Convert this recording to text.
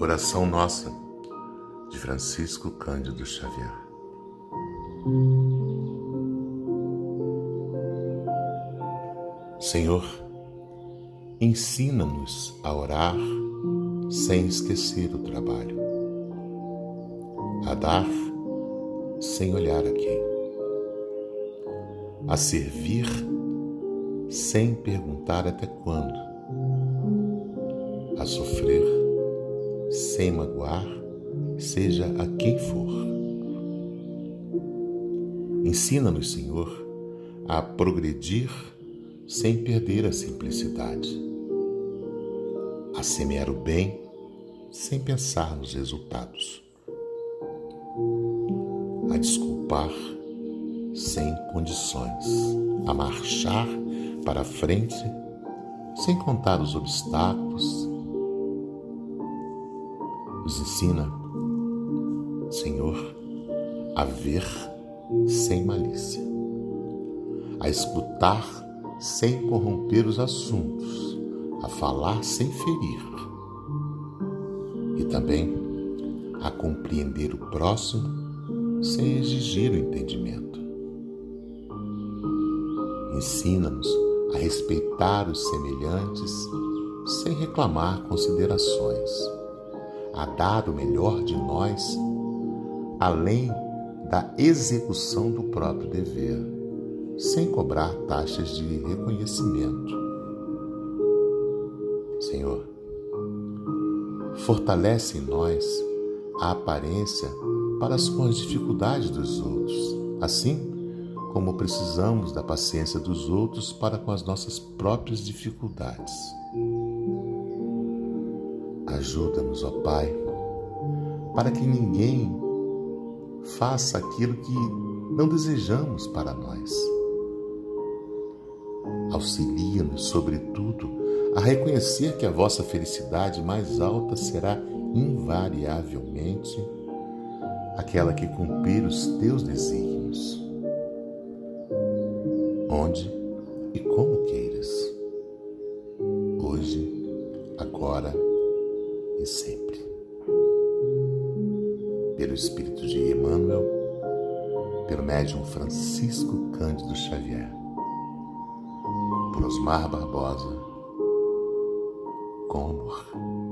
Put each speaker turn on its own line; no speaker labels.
Oração Nossa, de Francisco Cândido Xavier. Senhor, ensina-nos a orar sem esquecer o trabalho, a dar sem olhar a quem, a servir sem perguntar até quando, a sofrer sem magoar, seja a quem for. Ensina-nos, Senhor, a progredir sem perder a simplicidade, a semear o bem sem pensar nos resultados, a desculpar sem condições, a marchar para frente sem contar os obstáculos. Nos ensina, Senhor, a ver sem malícia, a escutar sem corromper os assuntos, a falar sem ferir e também a compreender o próximo sem exigir o entendimento. Ensina-nos a respeitar os semelhantes sem reclamar considerações, a dar o melhor de nós além da execução do próprio dever, sem cobrar taxas de reconhecimento. Senhor, fortalece em nós a aparência para as dificuldades dos outros, assim como precisamos da paciência dos outros para com as nossas próprias dificuldades. Ajuda-nos, ó Pai, para que ninguém faça aquilo que não desejamos para nós. Auxilia-nos, sobretudo, a reconhecer que a vossa felicidade mais alta será invariavelmente aquela que cumprir os teus desígnios onde e como queiras, hoje, agora e sempre. Pelo Espírito de Emmanuel, pelo médium Francisco Cândido Xavier, por Osmar Barbosa, com amor.